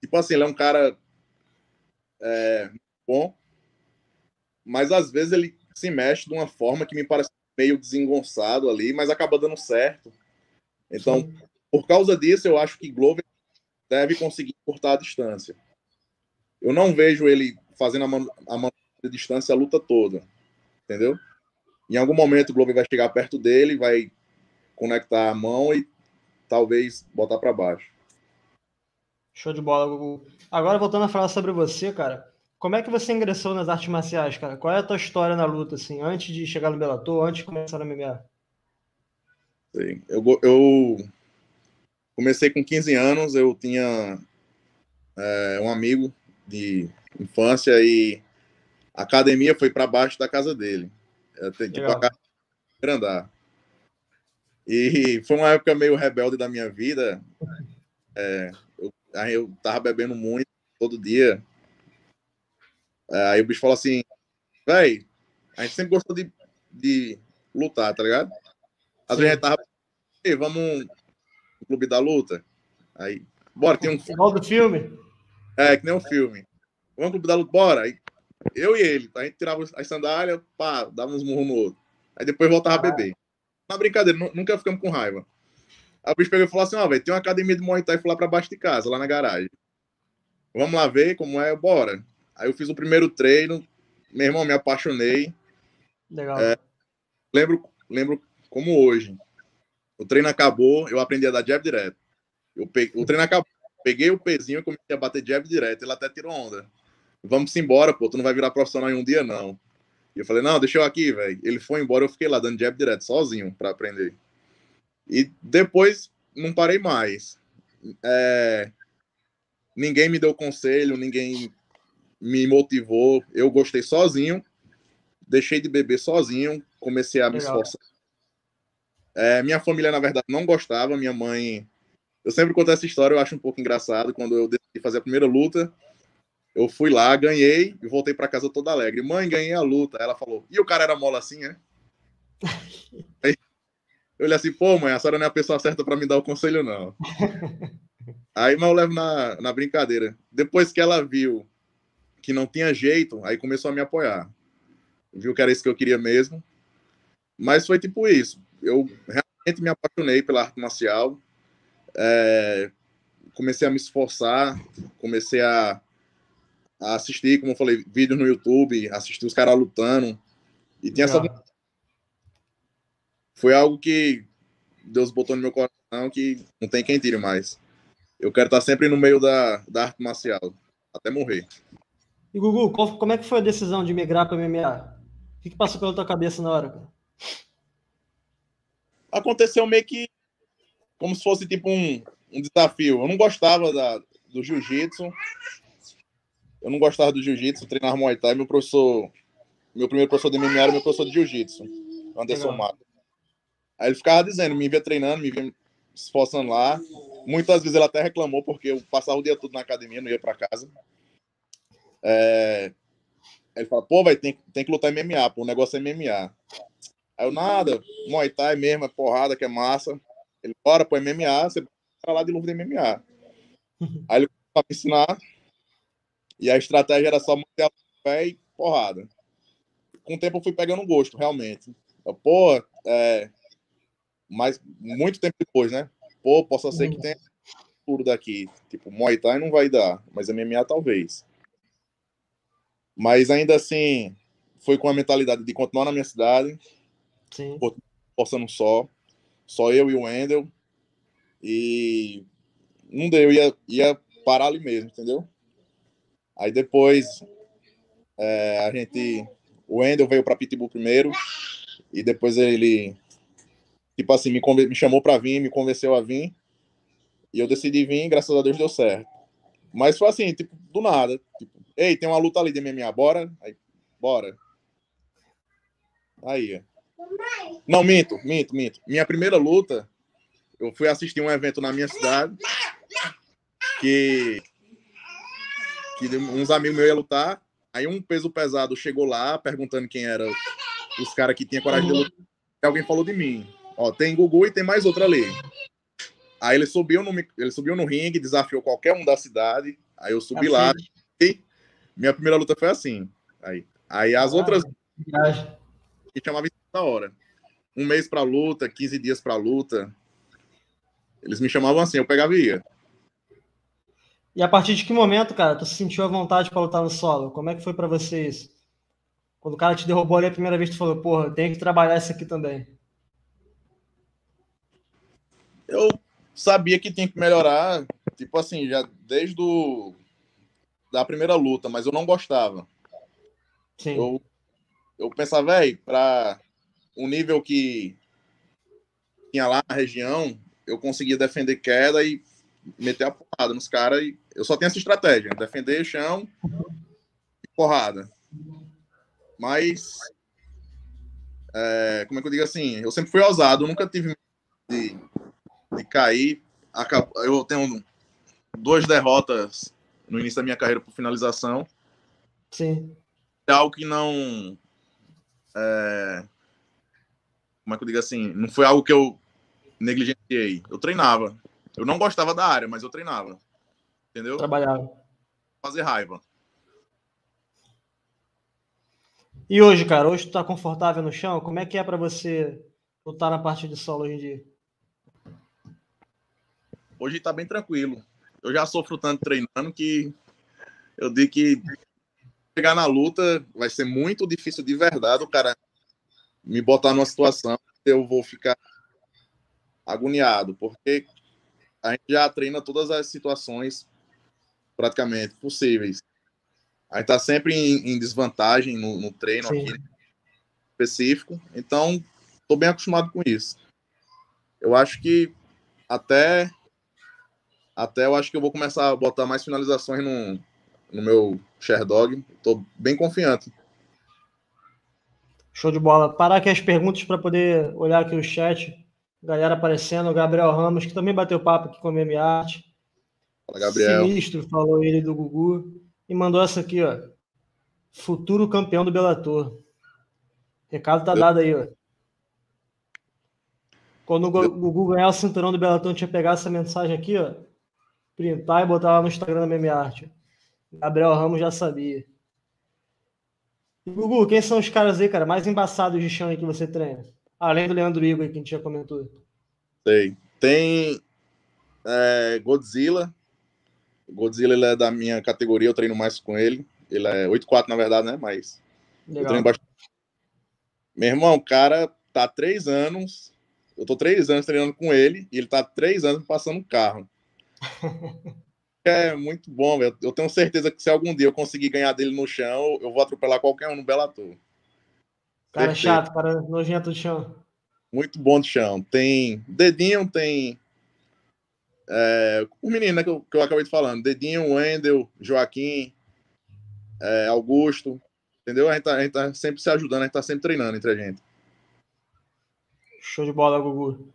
tipo assim, ele é um cara é, bom, mas às vezes ele se mexe de uma forma que me parece meio desengonçado ali, mas acaba dando certo. Então, Sim. por causa disso, eu acho que Glover deve conseguir cortar a distância. Eu não vejo ele fazendo a, man a man de distância a luta toda, entendeu? Em algum momento o Glover vai chegar perto dele, vai conectar a mão e talvez botar para baixo. Show de bola, Gugu. Agora voltando a falar sobre você, cara. Como é que você ingressou nas artes marciais, cara? Qual é a tua história na luta, assim, antes de chegar no Bellator, antes de começar no MMA? Sim. Eu, eu comecei com 15 anos, eu tinha é, um amigo de infância e a academia foi para baixo da casa dele. Eu tenho, tipo, a casa andar. E foi uma época meio rebelde da minha vida. É, eu, aí eu tava bebendo muito todo dia. É, aí o bicho falou assim, véi, a gente sempre gostou de, de lutar, tá ligado? Às vezes a gente tava, vamos no clube da luta. Aí, bora, tem um filme. do filme? É, que nem um filme. Vamos pro clube da luta, bora. Aí, eu e ele, a gente tirava as sandálias, pá, dava uns murros no outro. Aí depois voltava a beber na brincadeira, nunca ficamos com raiva. Aí o bicho pegou e falou assim: Ó, oh, velho, tem uma academia de Muay Thai lá pra baixo de casa, lá na garagem. Vamos lá ver como é, bora. Aí eu fiz o primeiro treino, meu irmão, me apaixonei. Legal. É, lembro, lembro como hoje. O treino acabou, eu aprendi a dar jab direto. Eu peguei, o treino acabou, peguei o pezinho e comecei a bater jab direto. Ele até tirou onda. Vamos embora, pô, tu não vai virar profissional em um dia, não. E eu falei, não, deixa eu aqui, velho. Ele foi embora, eu fiquei lá dando jab direto, sozinho, para aprender. E depois não parei mais. É... Ninguém me deu conselho, ninguém me motivou. Eu gostei sozinho, deixei de beber sozinho, comecei a me esforçar. É, minha família, na verdade, não gostava. Minha mãe. Eu sempre conto essa história, eu acho um pouco engraçado. Quando eu decidi fazer a primeira luta, eu fui lá, ganhei e voltei para casa toda alegre. Mãe, ganhei a luta. Ela falou: E o cara era mola assim, é? Aí, eu olhei assim: Pô, mãe, a senhora não é a pessoa certa para me dar o conselho, não. Aí, mas eu levo na, na brincadeira. Depois que ela viu que não tinha jeito, aí começou a me apoiar. Viu que era isso que eu queria mesmo. Mas foi tipo isso. Eu realmente me apaixonei pela arte marcial. É, comecei a me esforçar, comecei a, a, assistir, como eu falei, vídeos no YouTube, assistir os caras lutando. E tinha essa. Foi algo que Deus botou no meu coração que não tem quem tire mais. Eu quero estar sempre no meio da, da arte marcial, até morrer. E Gugu, qual, como é que foi a decisão de migrar para MMA? O que, que, passou pela tua cabeça na hora? Cara? Aconteceu meio que como se fosse tipo um, um desafio. Eu não gostava da, do jiu-jitsu. Eu não gostava do jiu-jitsu, treinava Muay Thai. Meu professor, meu primeiro professor de MMA era meu professor de jiu-jitsu, Anderson Mato. Aí ele ficava dizendo, me via treinando, me via se esforçando lá. Muitas vezes ele até reclamou porque eu passava o dia todo na academia, não ia para casa. É... Ele fala, pô, vai tem, tem que lutar MMA, pô, o negócio é MMA. Aí eu, nada, Muay Thai mesmo, é porrada, que é massa. Ele, bora pro MMA, você vai lá de luva de MMA. Aí ele começou a me ensinar, e a estratégia era só manter a pé e porrada. Com o tempo eu fui pegando gosto, realmente. Eu, pô, é... Mas muito tempo depois, né? Pô, possa ser que tenha tudo daqui. Tipo, Muay Thai não vai dar, mas MMA talvez. Mas ainda assim, foi com a mentalidade de continuar na minha cidade, Sim. forçando só, só eu e o Wendel. E não deu, ia, ia parar ali mesmo, entendeu? Aí depois é, a gente. O Wendel veio para Pitbull primeiro, e depois ele, tipo assim, me, me chamou para vir, me convenceu a vir, e eu decidi vir, e graças a Deus deu certo. Mas foi assim, tipo, do nada. Tipo, Ei, tem uma luta ali de MMA, bora? Aí, bora. Aí. Não, minto, minto, minto. Minha primeira luta, eu fui assistir um evento na minha cidade que, que uns amigos meus iam lutar. Aí um peso pesado chegou lá perguntando quem era os caras que tinham coragem de lutar. E alguém falou de mim. Ó, tem Gugu e tem mais outra ali. Aí ele subiu no, ele subiu no ringue, desafiou qualquer um da cidade. Aí eu subi lá. E minha primeira luta foi assim. Aí, aí as ah, outras. Que chamava da hora. Um mês pra luta, 15 dias pra luta. Eles me chamavam assim, eu pegava e ia. E a partir de que momento, cara, tu sentiu a vontade para lutar no solo? Como é que foi para você isso? Quando o cara te derrubou ali a primeira vez, tu falou, porra, tem que trabalhar isso aqui também. Eu sabia que tinha que melhorar, tipo assim, já desde o da primeira luta, mas eu não gostava. Sim. Eu, eu pensava, velho, para o nível que tinha lá na região, eu conseguia defender queda e meter a porrada nos caras. E eu só tinha essa estratégia: defender chão e porrada. Mas, é, como é que eu digo assim? Eu sempre fui ousado, nunca tive de, de cair. Eu tenho duas derrotas no início da minha carreira por finalização. Sim. É algo que não. É, como é que eu digo assim? Não foi algo que eu negligenciei. Eu treinava. Eu não gostava da área, mas eu treinava. Entendeu? Trabalhava. Fazer raiva. E hoje, cara, hoje tu tá confortável no chão? Como é que é para você lutar na parte de solo hoje em dia? Hoje tá bem tranquilo eu já sofro tanto treinando que eu digo que chegar na luta vai ser muito difícil de verdade o cara me botar numa situação que eu vou ficar agoniado, porque a gente já treina todas as situações praticamente possíveis. A gente tá sempre em, em desvantagem no, no treino Sim. aqui específico, então estou bem acostumado com isso. Eu acho que até até eu acho que eu vou começar a botar mais finalizações no, no meu Sherdog. Estou bem confiante. Show de bola. Parar aqui as perguntas para poder olhar aqui o chat. Galera aparecendo, Gabriel Ramos, que também bateu papo aqui com a Meme Arte. Fala, Gabriel. Sinistro, falou ele do Gugu. E mandou essa aqui, ó. Futuro campeão do Bellator. Recado tá dado aí, ó. Quando o Gugu ganhar o cinturão do Bellator, tinha pegar essa mensagem aqui, ó. Printar e botar lá no Instagram da Meme Arte. Gabriel Ramos já sabia. Gugu, quem são os caras aí, cara, mais embaçados de chão aí que você treina? Além do Leandro Igor, que a gente já comentou. Sei. Tem é, Godzilla. Godzilla ele é da minha categoria, eu treino mais com ele. Ele é 8-4, na verdade, né? Mas Legal. eu treino bastante. Meu irmão, o cara tá três anos. Eu tô três anos treinando com ele e ele tá três anos passando carro. é muito bom, velho. Eu tenho certeza que se algum dia eu conseguir ganhar dele no chão, eu vou atropelar qualquer um no Bellator. Cara Certeza. chato, cara nojento do chão. Muito bom de chão. Tem dedinho, tem. É, o menino né, que, eu, que eu acabei de falando: Dedinho, Wendel, Joaquim, é, Augusto. Entendeu? A gente, tá, a gente tá sempre se ajudando, a gente tá sempre treinando entre a gente. Show de bola, Gugu.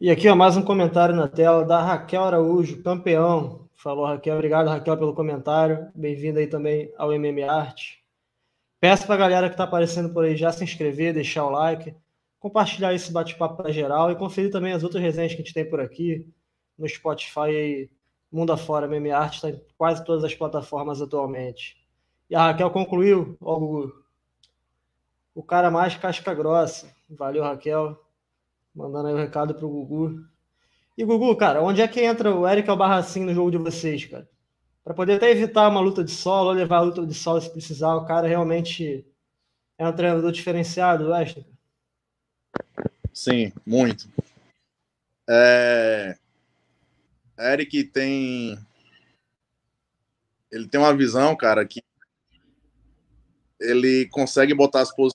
E aqui, ó, mais um comentário na tela da Raquel Araújo, campeão. Falou, Raquel. Obrigado, Raquel, pelo comentário. Bem-vindo aí também ao MM Arte. Peço para a galera que está aparecendo por aí já se inscrever, deixar o like, compartilhar esse bate-papo para geral e conferir também as outras resenhas que a gente tem por aqui no Spotify e mundo afora. Meme Arte está em quase todas as plataformas atualmente. E a Raquel concluiu, ó, Gugu. O cara mais casca grossa. Valeu, Raquel. Mandando aí o um recado pro Gugu. E Gugu, cara, onde é que entra o Eric Albarracin no jogo de vocês, cara? Para poder até evitar uma luta de solo, ou levar a luta de solo se precisar. O cara realmente é um treinador diferenciado, Wesley. Sim, muito. É... Eric tem. Ele tem uma visão, cara, que ele consegue botar as posições.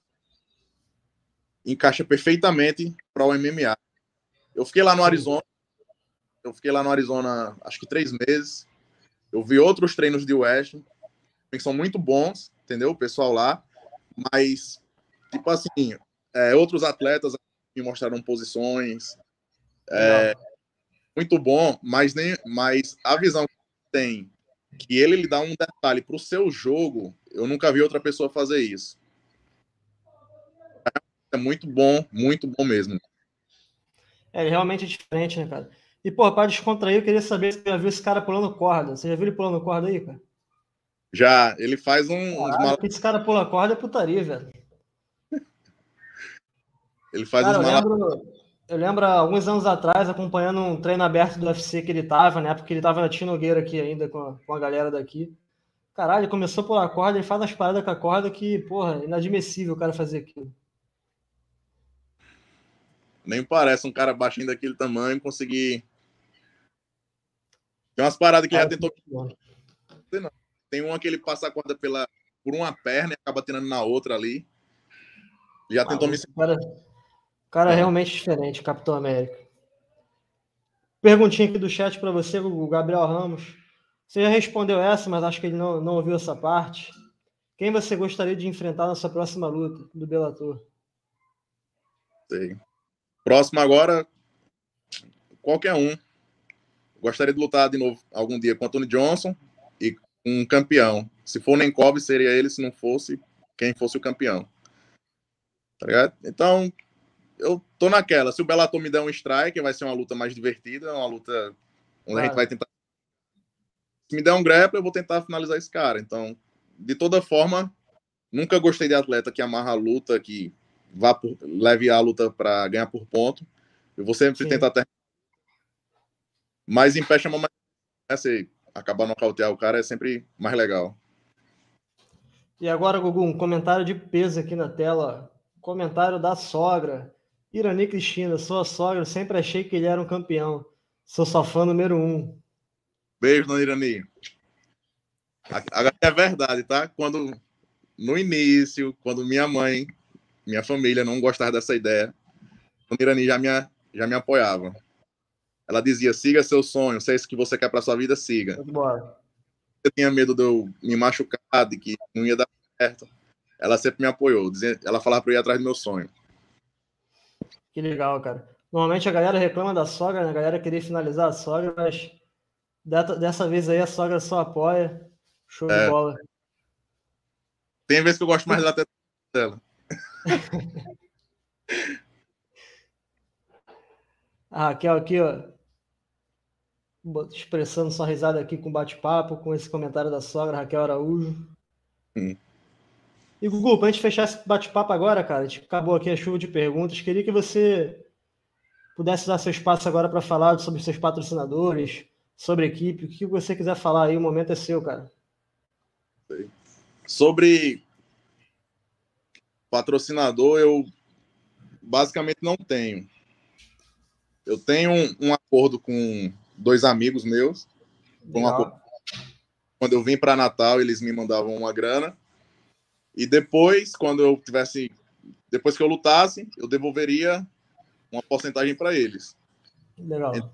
Encaixa perfeitamente para o MMA. Eu fiquei lá no Arizona. Eu fiquei lá no Arizona, acho que três meses. Eu vi outros treinos de West que são muito bons, entendeu? O pessoal lá, mas, tipo assim, é, outros atletas me mostraram posições. É, muito bom, mas, nem, mas a visão que tem, que ele lhe dá um detalhe para o seu jogo, eu nunca vi outra pessoa fazer isso. É muito bom, muito bom mesmo. É realmente diferente, né, cara? E, pô, para descontrair, eu queria saber se você já viu esse cara pulando corda. Você já viu ele pulando corda aí, cara? Já, ele faz um. Caralho, mal... Esse cara pula corda é putaria, velho. ele faz cara, uns eu, lembro, eu lembro alguns anos atrás, acompanhando um treino aberto do UFC que ele tava, né? Porque ele tava na Tinogueira aqui ainda com a, com a galera daqui. Caralho, ele começou a pular corda, ele faz as paradas com a corda que, porra, inadmissível o cara fazer aquilo. Nem parece um cara baixinho daquele tamanho conseguir tem umas paradas que ele já tentou. Tem uma que ele passa a corda pela, por uma perna e acaba tirando na outra ali. Já ah, tentou me. Cara, cara é. realmente diferente, Capitão América. Perguntinha aqui do chat para você, o Gabriel Ramos. Você já respondeu essa, mas acho que ele não, não ouviu essa parte. Quem você gostaria de enfrentar na sua próxima luta do Bellator? Sei. Próximo agora, qualquer um. Gostaria de lutar de novo algum dia com Anthony Johnson e um campeão. Se for nem Kobe, seria ele, se não fosse, quem fosse o campeão. Tá ligado? Então, eu tô naquela. Se o Bellator me der um strike, vai ser uma luta mais divertida, uma luta onde a gente vai tentar. Se me der um grappler, eu vou tentar finalizar esse cara. Então, de toda forma, nunca gostei de atleta que amarra a luta, que vá por, leve a luta para ganhar por ponto. Eu vou sempre Sim. tentar terminar mas em pé chama mais. Né, se acabar nocautear o cara é sempre mais legal. E agora, Gugu, um comentário de peso aqui na tela. Comentário da sogra. Irani Cristina, sua sogra, sempre achei que ele era um campeão. Sou só fã número um. Beijo, dona Irani. Agora é verdade, tá? Quando no início, quando minha mãe, minha família não gostava dessa ideia, a Irani já me, já me apoiava. Ela dizia: siga seu sonho, se é isso que você quer para sua vida, siga. Eu tinha medo de eu me machucar, de que não ia dar certo. Ela sempre me apoiou. Ela falava para eu ir atrás do meu sonho. Que legal, cara. Normalmente a galera reclama da sogra, né? A galera queria finalizar a sogra, mas dessa vez aí a sogra só apoia. Show é. de bola. Tem vezes que eu gosto mais da dela. a Raquel aqui, ó. Expressando sua risada aqui com bate-papo, com esse comentário da sogra, Raquel Araújo. Hum. E Gugu, para a gente fechar esse bate-papo agora, cara, a gente acabou aqui a chuva de perguntas. Queria que você pudesse dar seu espaço agora para falar sobre seus patrocinadores, sobre a equipe, o que você quiser falar aí, o momento é seu, cara. Sobre patrocinador, eu basicamente não tenho. Eu tenho um, um acordo com dois amigos meus. Um acordo... Quando eu vim para Natal, eles me mandavam uma grana e depois, quando eu tivesse. Depois que eu lutasse, eu devolveria uma porcentagem para eles. Legal.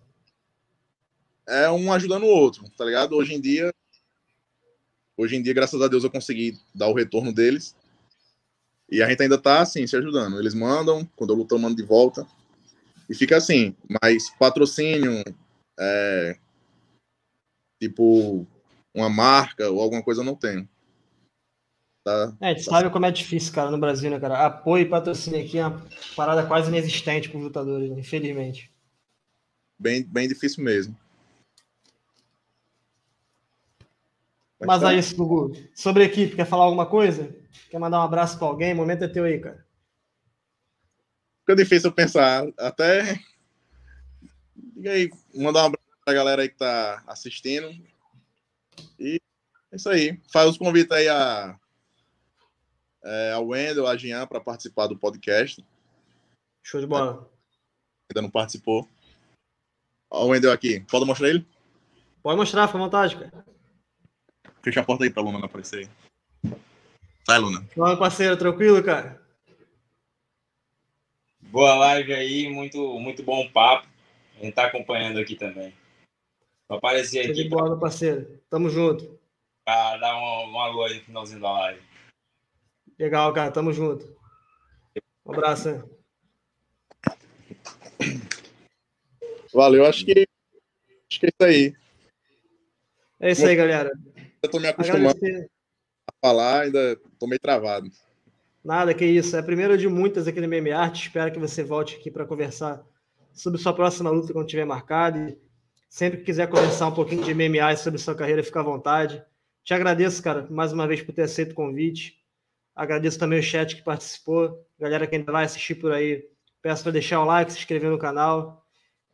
É um ajudando o outro, tá ligado? Hoje em dia. Hoje em dia, graças a Deus, eu consegui dar o retorno deles. E a gente ainda tá assim, se ajudando. Eles mandam, quando eu luto, eu mando de volta. E fica assim. Mas patrocínio, é, tipo, uma marca ou alguma coisa eu não tenho. Tá, é, a gente tá sabe como é difícil, cara, no Brasil, né, cara? Apoio e patrocínio aqui é uma parada quase inexistente para os lutadores, né? infelizmente. Bem, bem difícil mesmo. Mas, Mas tá. é isso, Gugu. Sobre a equipe, quer falar alguma coisa? Quer mandar um abraço para alguém? O momento é teu aí, cara. Fica difícil pensar. Até. Diga aí, mandar um abraço para a galera aí que tá assistindo. E é isso aí. Faz os convites aí a é, a Wendel, a Jean para participar do podcast. Show de bola. Ainda não participou. Ó, o Wendel aqui. Pode mostrar ele? Pode mostrar, fica à vontade, cara. Fecha a porta aí pra Luna não aparecer aí. Sai, Luna. Fala, parceiro, tranquilo, cara? Boa live aí, muito, muito bom papo. A gente tá acompanhando aqui também. Vou aparecer aqui. Boa, meu parceiro. Tamo junto. Pra dar uma, uma alô aí no finalzinho da live. Legal, cara. Tamo junto. Um abraço. Hein? Valeu. Acho que, acho que é isso aí. É isso aí, galera. Eu tô me acostumando Agradecer. a falar, ainda tô meio travado. Nada, que isso. É a primeira de muitas aqui no MMA Arte. Espero que você volte aqui para conversar sobre sua próxima luta quando tiver marcado. E sempre que quiser conversar um pouquinho de MMA e sobre sua carreira, fica à vontade. Te agradeço, cara, mais uma vez por ter aceito o convite. Agradeço também o chat que participou, galera que ainda vai assistir por aí. Peço para deixar o like, se inscrever no canal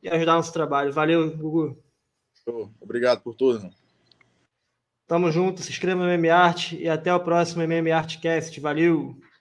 e ajudar nosso trabalho. Valeu, Gugu. Obrigado por tudo. Irmão. Tamo junto, se inscreva no MMArt e até o próximo MMArtcast. Valeu!